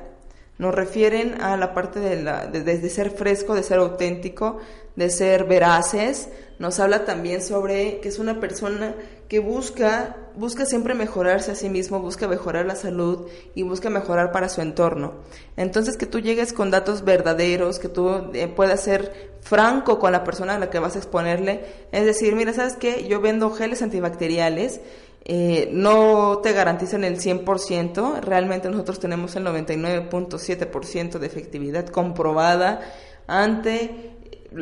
nos refieren a la parte de, la, de, ser fresco, de ser auténtico, de ser veraces. Nos habla también sobre que es una persona que busca, busca siempre mejorarse a sí mismo, busca mejorar la salud y busca mejorar para su entorno. Entonces que tú llegues con datos verdaderos, que tú eh, puedas ser franco con la persona a la que vas a exponerle. Es decir, mira, ¿sabes qué? Yo vendo geles antibacteriales eh, no te garantizan el 100%, realmente nosotros tenemos el 99.7% de efectividad comprobada ante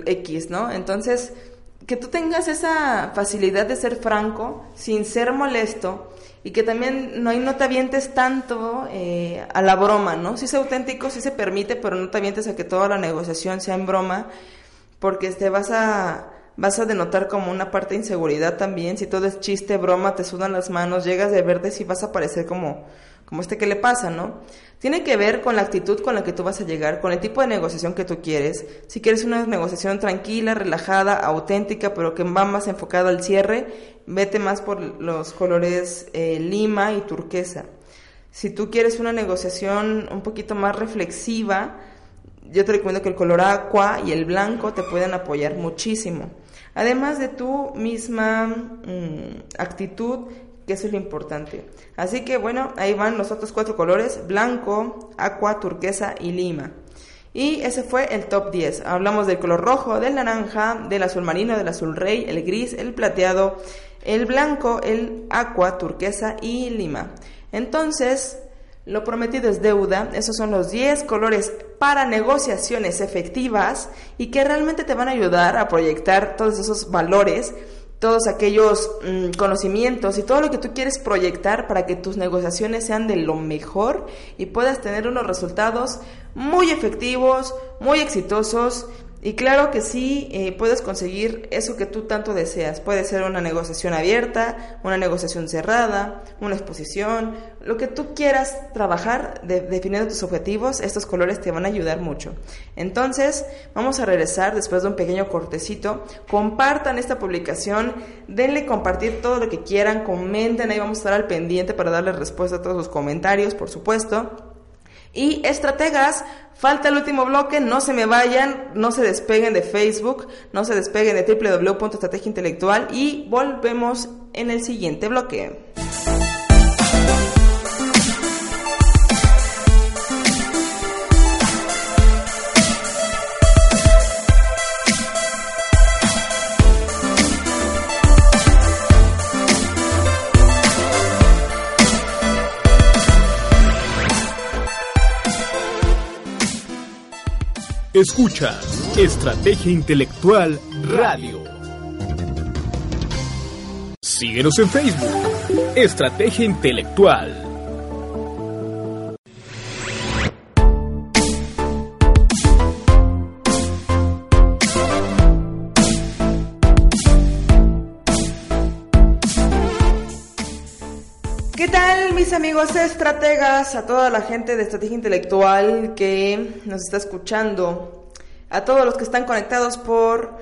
X, ¿no? Entonces, que tú tengas esa facilidad de ser franco, sin ser molesto, y que también no, no te avientes tanto eh, a la broma, ¿no? Si es auténtico, sí se permite, pero no te avientes a que toda la negociación sea en broma, porque te vas a, vas a denotar como una parte de inseguridad también, si todo es chiste, broma, te sudan las manos, llegas de verde, y vas a parecer como, como este que le pasa, ¿no? Tiene que ver con la actitud con la que tú vas a llegar, con el tipo de negociación que tú quieres. Si quieres una negociación tranquila, relajada, auténtica, pero que va más enfocada al cierre, vete más por los colores eh, lima y turquesa. Si tú quieres una negociación un poquito más reflexiva, yo te recomiendo que el color aqua y el blanco te pueden apoyar muchísimo. Además de tu misma mm, actitud que eso es lo importante. Así que bueno, ahí van los otros cuatro colores, blanco, aqua, turquesa y lima. Y ese fue el top 10. Hablamos del color rojo, del naranja, del azul marino, del azul rey, el gris, el plateado, el blanco, el aqua, turquesa y lima. Entonces, lo prometido es deuda. Esos son los 10 colores para negociaciones efectivas y que realmente te van a ayudar a proyectar todos esos valores todos aquellos mm, conocimientos y todo lo que tú quieres proyectar para que tus negociaciones sean de lo mejor y puedas tener unos resultados muy efectivos, muy exitosos y claro que sí, eh, puedes conseguir eso que tú tanto deseas. Puede ser una negociación abierta, una negociación cerrada, una exposición, lo que tú quieras trabajar definiendo tus objetivos, estos colores te van a ayudar mucho. Entonces, vamos a regresar después de un pequeño cortecito. Compartan esta publicación, denle compartir todo lo que quieran, comenten, ahí vamos a estar al pendiente para darle respuesta a todos sus comentarios, por supuesto. Y estrategas, falta el último bloque, no se me vayan, no se despeguen de Facebook, no se despeguen de www.estrategia intelectual y volvemos en el siguiente bloque. Escucha Estrategia Intelectual Radio. Síguenos en Facebook. Estrategia Intelectual. Mis amigos estrategas, a toda la gente de estrategia intelectual que nos está escuchando, a todos los que están conectados por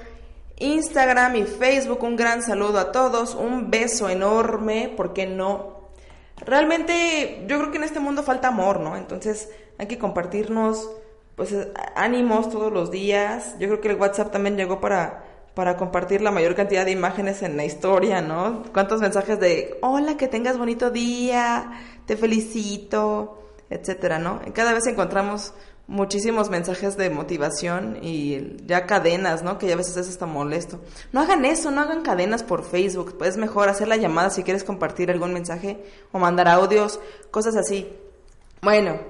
Instagram y Facebook, un gran saludo a todos, un beso enorme, ¿por qué no? Realmente yo creo que en este mundo falta amor, ¿no? Entonces hay que compartirnos pues ánimos todos los días. Yo creo que el WhatsApp también llegó para para compartir la mayor cantidad de imágenes en la historia, ¿no? ¿Cuántos mensajes de, hola, que tengas bonito día, te felicito, etcétera, ¿no? Cada vez encontramos muchísimos mensajes de motivación y ya cadenas, ¿no? Que ya a veces es hasta molesto. No hagan eso, no hagan cadenas por Facebook. Es mejor hacer la llamada si quieres compartir algún mensaje o mandar audios, cosas así. Bueno,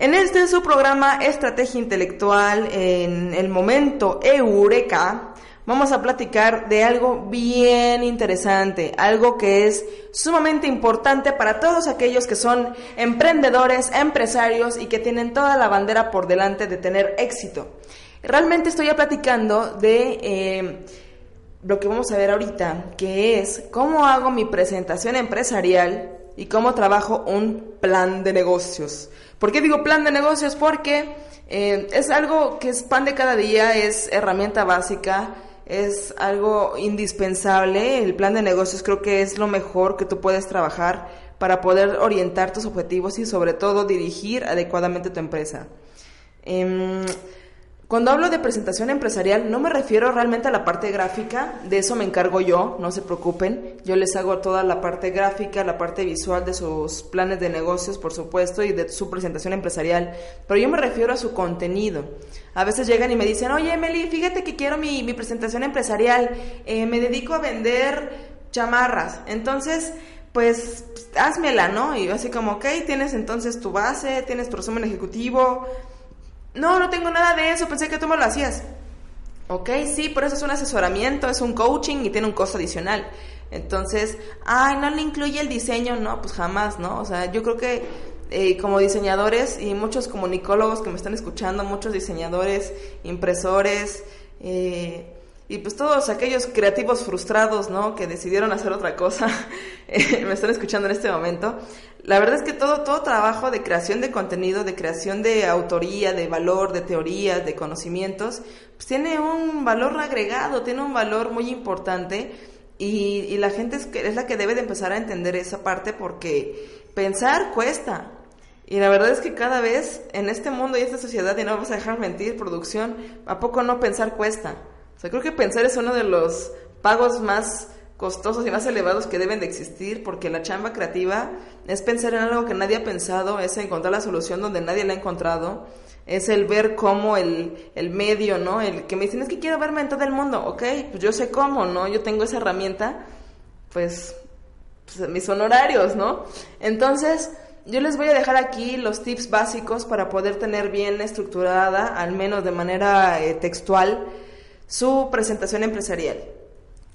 en este su programa Estrategia Intelectual, en el momento Eureka, vamos a platicar de algo bien interesante, algo que es sumamente importante para todos aquellos que son emprendedores, empresarios y que tienen toda la bandera por delante de tener éxito. Realmente estoy platicando de eh, lo que vamos a ver ahorita, que es cómo hago mi presentación empresarial y cómo trabajo un plan de negocios. ¿Por qué digo plan de negocios? Porque eh, es algo que es pan de cada día, es herramienta básica es algo indispensable. El plan de negocios creo que es lo mejor que tú puedes trabajar para poder orientar tus objetivos y sobre todo dirigir adecuadamente tu empresa. Em, cuando hablo de presentación empresarial, no me refiero realmente a la parte gráfica, de eso me encargo yo, no se preocupen. Yo les hago toda la parte gráfica, la parte visual de sus planes de negocios, por supuesto, y de su presentación empresarial. Pero yo me refiero a su contenido. A veces llegan y me dicen, oye, Emily, fíjate que quiero mi, presentación empresarial, eh, me dedico a vender chamarras. Entonces, pues házmela, ¿no? Y yo así como, ok, tienes entonces tu base, tienes tu resumen ejecutivo no, no tengo nada de eso, pensé que tú me lo hacías. Ok, sí, por eso es un asesoramiento, es un coaching y tiene un costo adicional. Entonces, ay, no le incluye el diseño, no, pues jamás, ¿no? O sea, yo creo que eh, como diseñadores y muchos comunicólogos que me están escuchando, muchos diseñadores, impresores, eh, y pues todos aquellos creativos frustrados, ¿no? Que decidieron hacer otra cosa, eh, me están escuchando en este momento. La verdad es que todo, todo trabajo de creación de contenido, de creación de autoría, de valor, de teorías, de conocimientos, pues tiene un valor agregado, tiene un valor muy importante y, y la gente es, es la que debe de empezar a entender esa parte porque pensar cuesta, y la verdad es que cada vez en este mundo y esta sociedad, y no vamos a dejar mentir, producción, ¿a poco no pensar cuesta? O sea, creo que pensar es uno de los pagos más costosos y más elevados que deben de existir, porque la chamba creativa es pensar en algo que nadie ha pensado, es encontrar la solución donde nadie la ha encontrado, es el ver cómo el, el medio, ¿no? El que me dicen, es que quiero verme en todo el mundo, ok, pues yo sé cómo, ¿no? Yo tengo esa herramienta, pues, pues mis honorarios, ¿no? Entonces, yo les voy a dejar aquí los tips básicos para poder tener bien estructurada, al menos de manera eh, textual, su presentación empresarial.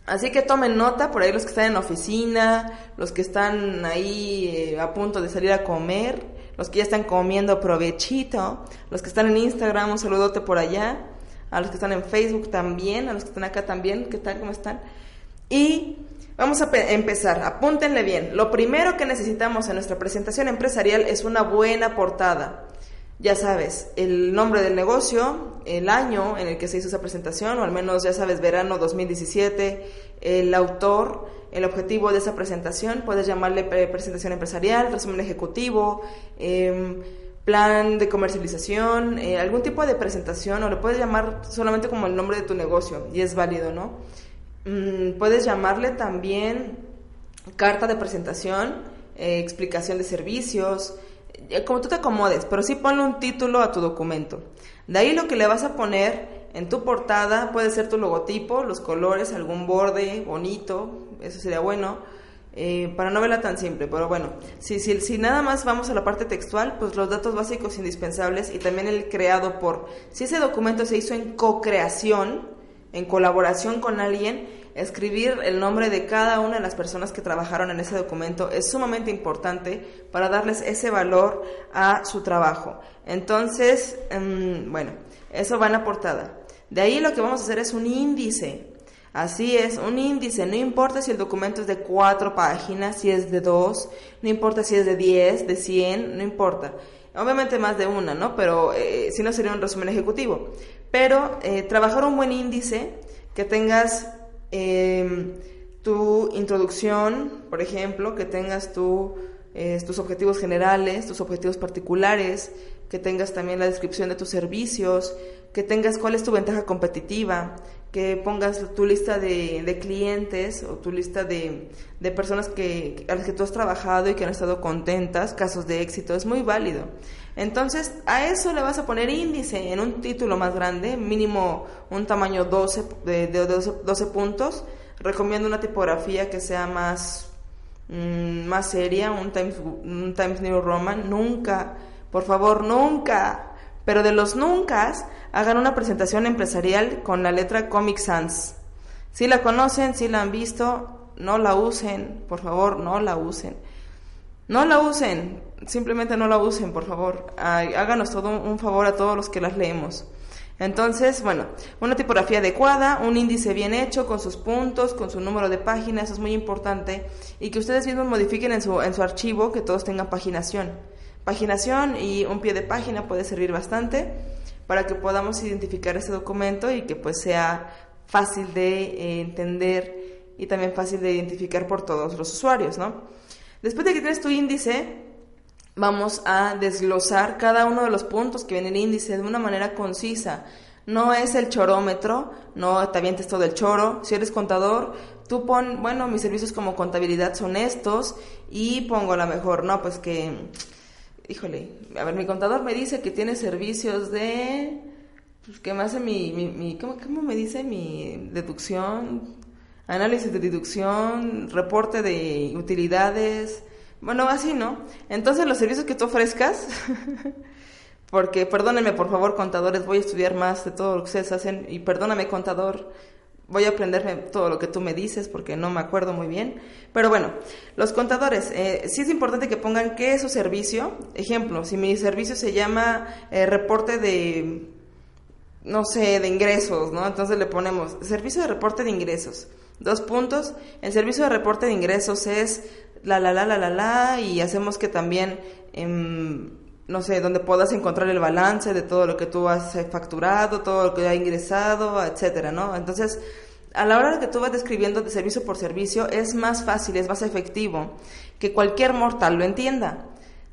Así que tomen nota, por ahí los que están en oficina, los que están ahí eh, a punto de salir a comer, los que ya están comiendo provechito, los que están en Instagram, un saludote por allá, a los que están en Facebook también, a los que están acá también, ¿qué tal? ¿Cómo están? Y vamos a empezar, apúntenle bien. Lo primero que necesitamos en nuestra presentación empresarial es una buena portada ya sabes, el nombre del negocio, el año en el que se hizo esa presentación, o al menos ya sabes, verano 2017, el autor, el objetivo de esa presentación, puedes llamarle presentación empresarial, resumen ejecutivo, em, plan de comercialización, eh, algún tipo de presentación, o le puedes llamar solamente como el nombre de tu negocio, y es válido, ¿no? Mm, puedes llamarle también carta de presentación, eh, explicación de servicios, eh, como tú te acomodes, pero sí ponle un título a tu documento. De ahí lo que le vas a poner en tu portada puede ser tu logotipo, los colores, algún borde bonito, eso sería bueno, eh, para no verla tan simple. Pero bueno, si, si, si nada más vamos a la parte textual, pues los datos básicos indispensables y también el creado por, si ese documento se hizo en co-creación, en colaboración con alguien, escribir el nombre de cada una de las personas que trabajaron en ese documento es sumamente importante para darles ese valor a su trabajo. Entonces, em, bueno, eso va en la portada. De ahí lo que vamos a hacer es un índice. Así es, un índice. No importa si el documento es de cuatro páginas, si es de dos, no importa si es de diez, de cien, no importa. Obviamente más de una, ¿no? Pero eh, si no sería un resumen ejecutivo. Pero eh, trabajar un buen índice, que tengas Em, tu introducción, por ejemplo, que tengas tu, eh, tus objetivos generales, tus objetivos particulares, que tengas también la descripción de tus servicios, que tengas cuál es tu ventaja competitiva, que pongas tu lista de, clientes o tu lista de, de personas que, a las que tú has trabajado y que han estado contentas, casos de éxito, es muy válido. Entonces, a eso le vas a poner índice en un título más grande, mínimo un tamaño 12, de, 12, puntos. Recomiendo una tipografía que sea más, mm, más seria, un Times, un Times New Roman, nunca, por favor, nunca, pero de los nunca, hagan una presentación empresarial con la letra Comic Sans. Si la conocen, si la han visto, no la usen, por favor, no la usen. No la usen, simplemente no la usen, por favor. háganos todo un favor a todos los que las leemos. Entonces, bueno, una tipografía adecuada, un índice bien hecho con sus puntos, con su número de páginas, eso es muy importante. Y que ustedes mismos modifiquen en su, en su archivo que todos tengan paginación. Paginación y un pie de página puede servir bastante para que podamos identificar ese documento y que pues sea fácil de eh, entender y también fácil de identificar por todos los usuarios, ¿no? Después de que tienes tu índice, vamos a desglosar cada uno de los puntos que viene en el índice de una manera concisa. No es el chorómetro, no te avientes todo el choro. Si eres contador, tú pon, bueno, mis servicios como contabilidad son estos y pongo a lo mejor, no, pues que, híjole, a ver, mi contador me dice que tiene servicios de, pues que me hace mi, mi, mi ¿cómo, ¿cómo me dice? Mi deducción, análisis de deducción, reporte de utilidades, bueno, así, ¿no? Entonces los servicios que tú ofrezcas, porque perdónenme por favor contadores, voy a estudiar más de todo lo que ustedes hacen y perdóname contador, voy a aprenderme todo lo que tú me dices porque no me acuerdo muy bien. Pero bueno, los contadores, eh, sí es importante que pongan qué es su servicio. Ejemplo, si mi servicio se llama eh, reporte de, no sé, de ingresos, ¿no? Entonces le ponemos servicio de reporte de ingresos. Dos puntos. El servicio de reporte de ingresos es la, la, la, la, la, la, y hacemos que también, em, no sé, donde puedas encontrar el balance de todo lo que tú has facturado, todo lo que ha ingresado, etcétera, ¿no? Entonces, a la hora de que tú vas describiendo de servicio por servicio, es más fácil, es más efectivo que cualquier mortal lo entienda.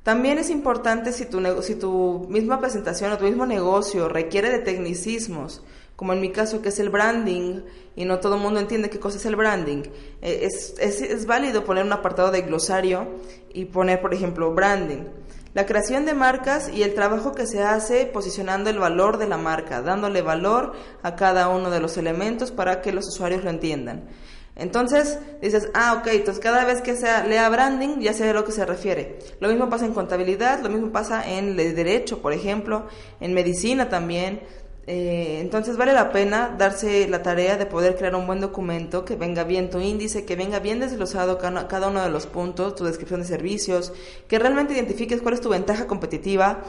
También es importante si tu, si tu misma presentación o tu mismo negocio requiere de tecnicismos, como en mi caso que es el branding, y no todo el mundo entiende qué cosa es el branding. Eh, es, es, válido poner un apartado de glosario y poner, por ejemplo, branding. La creación de marcas y el trabajo que se hace posicionando el valor de la marca, dándole valor a cada uno de los elementos para que los usuarios lo entiendan. Entonces dices, ah, ok, entonces cada vez que sea, lea branding ya sé a lo que se refiere. Lo mismo pasa en contabilidad, lo mismo pasa en derecho, por ejemplo, en medicina también. Eh, entonces vale la pena darse la tarea de poder crear un buen documento que venga bien tu índice, que venga bien desglosado cada uno de los puntos, tu descripción de servicios, que realmente identifiques cuál es tu ventaja competitiva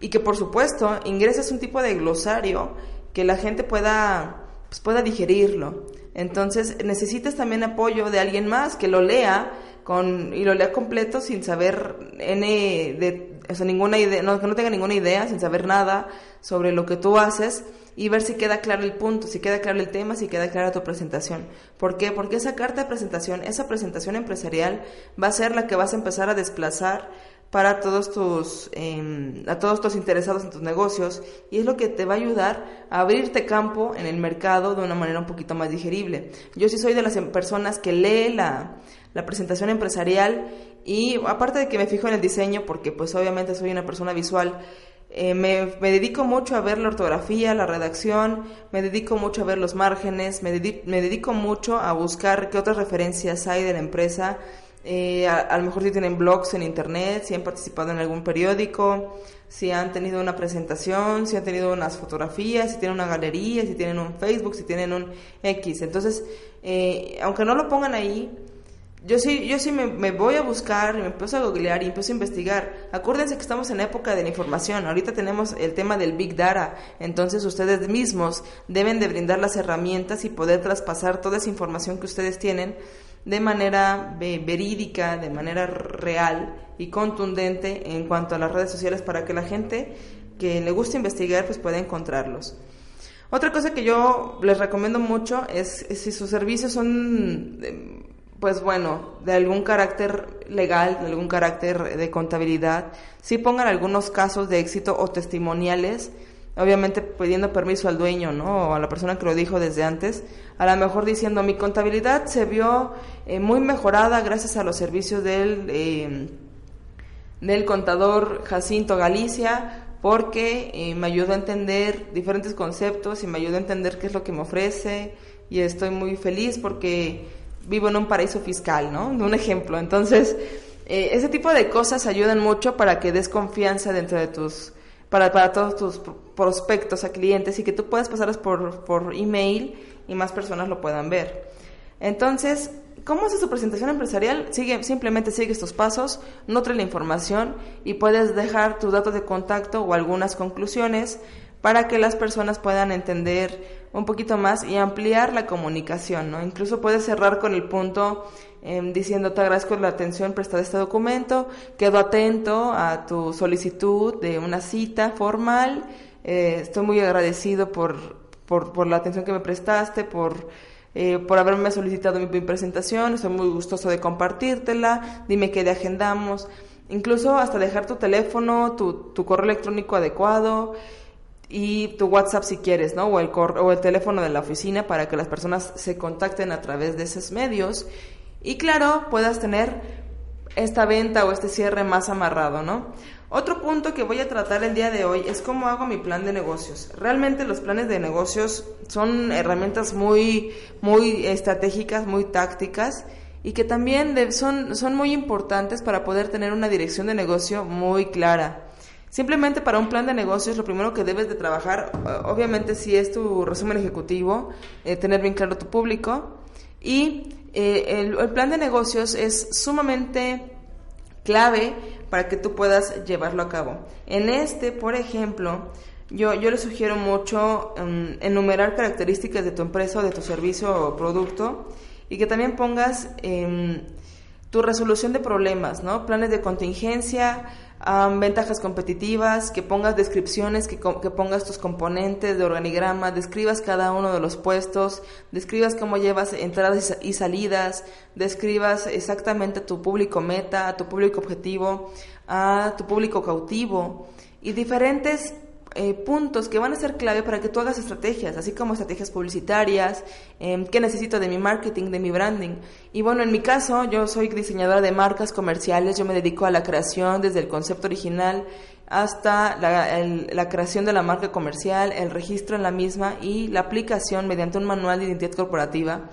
y que por supuesto ingreses un tipo de glosario que la gente pueda, pues, pueda digerirlo. Entonces necesitas también apoyo de alguien más que lo lea con, y lo lea completo sin saber N de, ninguna idea, no, que no tenga ninguna idea, sin saber nada sobre lo que tú haces y ver si queda claro el punto, si queda claro el tema, si queda clara tu presentación. ¿Por qué? Porque esa carta de presentación, esa presentación empresarial va a ser la que vas a empezar a desplazar para todos tus em, a todos tus interesados en tus negocios y es lo que te va a ayudar a abrirte campo en el mercado de una manera un poquito más digerible. Yo sí soy de las em, personas que lee la, la presentación empresarial y aparte de que me fijo en el diseño porque pues obviamente soy una persona visual eh, me, dedico mucho a ver la ortografía, la redacción, me dedico mucho a ver los márgenes, me, me dedico mucho a buscar qué otras referencias hay de la empresa. Eh, a, lo mejor si tienen blogs en internet, si han participado en algún periódico, si han tenido una presentación, si han tenido unas fotografías, si tienen una galería, si tienen un Facebook, si tienen un X. Entonces, eh, aunque no lo pongan ahí, yo sí, yo sí me, voy a buscar, me empiezo a googlear y empiezo a investigar. Acuérdense que estamos en época de la información. Ahorita tenemos el tema del Big Data. Entonces ustedes mismos deben de brindar las herramientas y poder traspasar toda esa información que ustedes tienen de manera verídica, de manera real y contundente en cuanto a las redes sociales para que la gente que le guste investigar pues pueda encontrarlos. Otra cosa que yo les recomiendo mucho es, es si sus servicios son pues bueno, de algún carácter legal, de algún carácter de contabilidad, sí pongan algunos casos de éxito o testimoniales, obviamente pidiendo permiso al dueño, ¿no? O a la persona que lo dijo desde antes, a lo mejor diciendo, mi contabilidad se vio eh, muy mejorada gracias a los servicios del, eh, del contador Jacinto Galicia, porque eh, me ayudó a entender diferentes conceptos y me ayudó a entender qué es lo que me ofrece y estoy muy feliz porque vivo en un paraíso fiscal, ¿no? Un ejemplo. Entonces, eh, ese tipo de cosas ayudan mucho para que des confianza dentro de tus, para, para todos tus prospectos a clientes y que tú puedas pasarlos por, por email y más personas lo puedan ver. Entonces, ¿cómo haces tu presentación empresarial? Sigue, simplemente sigues tus pasos, nutre la información y puedes dejar tus datos de contacto o algunas conclusiones para que las personas puedan entender un poquito más y ampliar la comunicación, ¿no? Incluso puedes cerrar con el punto eh, diciendo te agradezco la atención prestada a este documento, quedo atento a tu solicitud de una cita formal, eh, estoy muy agradecido por, por, por, la atención que me prestaste, por, eh, por haberme solicitado mi, presentación, estoy muy gustoso de compartírtela, dime qué de agendamos, incluso hasta dejar tu teléfono, tu, tu correo electrónico adecuado, y tu WhatsApp si quieres, ¿no? O el, o el teléfono de la oficina para que las personas se contacten a través de esos medios y claro, puedas tener esta venta o este cierre más amarrado, ¿no? Otro punto que voy a tratar el día de hoy es cómo hago mi plan de negocios. Realmente los planes de negocios son herramientas muy, muy estratégicas, muy tácticas y que también son, son muy importantes para poder tener una dirección de negocio muy clara. Simplemente para un plan de negocios lo primero que debes de trabajar, obviamente si es tu resumen ejecutivo, eh, tener bien claro tu público y eh, el, plan de negocios es sumamente clave para que tú puedas llevarlo a cabo. En este, por ejemplo, yo, yo le sugiero mucho um, enumerar características de tu empresa o de tu servicio o producto y que también pongas em, tu resolución de problemas, ¿no? Planes de contingencia, ventajas competitivas, que pongas descripciones, que, que, pongas tus componentes de organigrama, describas cada uno de los puestos, describas cómo llevas entradas y salidas, describas exactamente tu público meta, tu público objetivo, a tu público cautivo y diferentes eh, puntos que van a ser clave para que tú hagas estrategias, así como estrategias publicitarias, eh, qué necesito de mi marketing, de mi branding. Y bueno, en mi caso, yo soy diseñadora de marcas comerciales, yo me dedico a la creación desde el concepto original hasta la, creación de la marca comercial, el registro en la misma y la aplicación mediante un manual de identidad corporativa.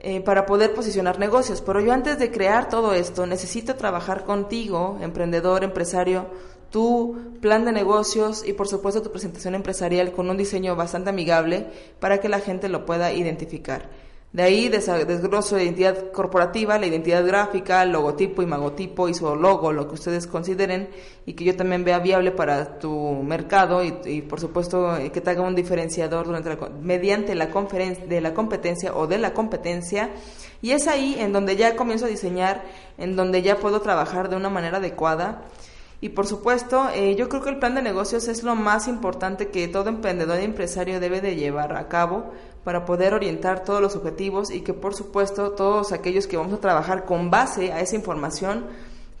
Eh, para poder posicionar negocios. Pero yo antes de crear todo esto necesito trabajar contigo, emprendedor, empresario, tu plan de negocios y por supuesto tu presentación empresarial con un diseño bastante amigable para que la gente lo pueda identificar. De ahí desgloso de identidad corporativa, la identidad gráfica, logotipo, y magotipo y su logo, lo que ustedes consideren y que yo también vea viable para tu mercado y, por supuesto que te haga un diferenciador durante mediante la conferencia de la competencia o de la competencia y es ahí en donde ya comienzo a diseñar, en donde ya puedo trabajar de una manera adecuada y por supuesto, eh, yo creo que el plan de negocios es lo más importante que todo emprendedor y empresario debe de llevar a cabo para poder orientar todos los objetivos y que por supuesto todos aquellos que vamos a trabajar con base a esa información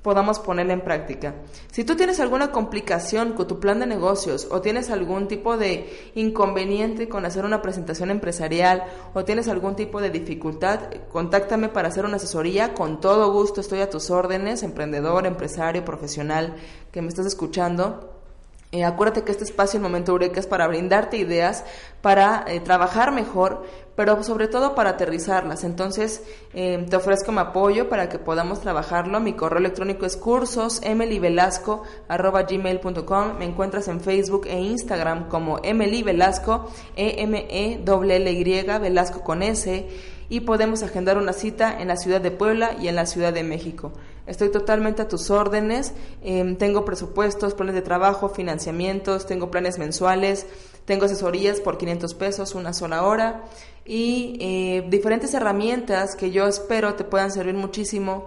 podamos ponerla en práctica. Si tú tienes alguna complicación con tu plan de negocios o tienes algún tipo de inconveniente con hacer una presentación empresarial o tienes algún tipo de dificultad, contáctame para hacer una asesoría. Con todo gusto estoy a tus órdenes, emprendedor, empresario, profesional que me estás escuchando. Eh, acuérdate que este espacio, el Momento Eureka, es para brindarte ideas, para eh, trabajar mejor, pero sobre todo para aterrizarlas. Entonces, eh, te ofrezco mi apoyo para que podamos trabajarlo. Mi correo electrónico es cursos gmail.com. Me encuentras en Facebook e Instagram como Emily Velasco, e m e l l y Velasco con S, y podemos agendar una cita en la ciudad de Puebla y en la ciudad de México. Estoy totalmente a tus órdenes. Em, tengo presupuestos, planes de trabajo, financiamientos, tengo planes mensuales, tengo asesorías por 500 pesos una sola hora y eh, diferentes herramientas que yo espero te puedan servir muchísimo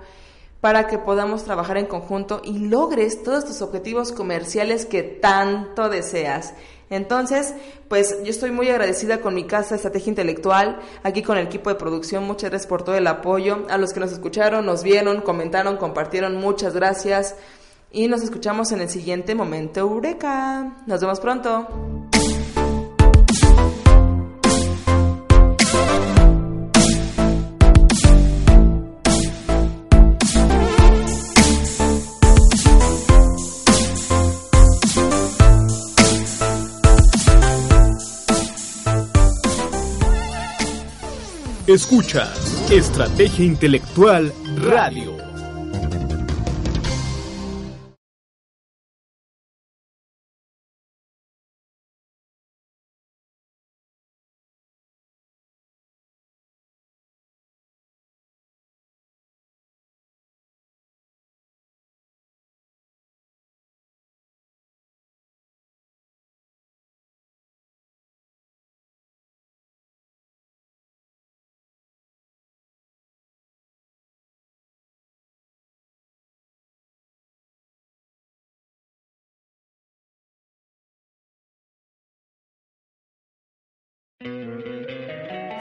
para que podamos trabajar en conjunto y logres todos tus objetivos comerciales que tanto deseas. Entonces, pues yo estoy muy agradecida con mi casa Estrategia Intelectual, aquí con el equipo de producción, muchas gracias por todo el apoyo, a los que nos escucharon, nos vieron, comentaron, compartieron, muchas gracias y nos escuchamos en el siguiente momento Eureka. Nos vemos pronto. Escucha Estrategia Intelectual Radio.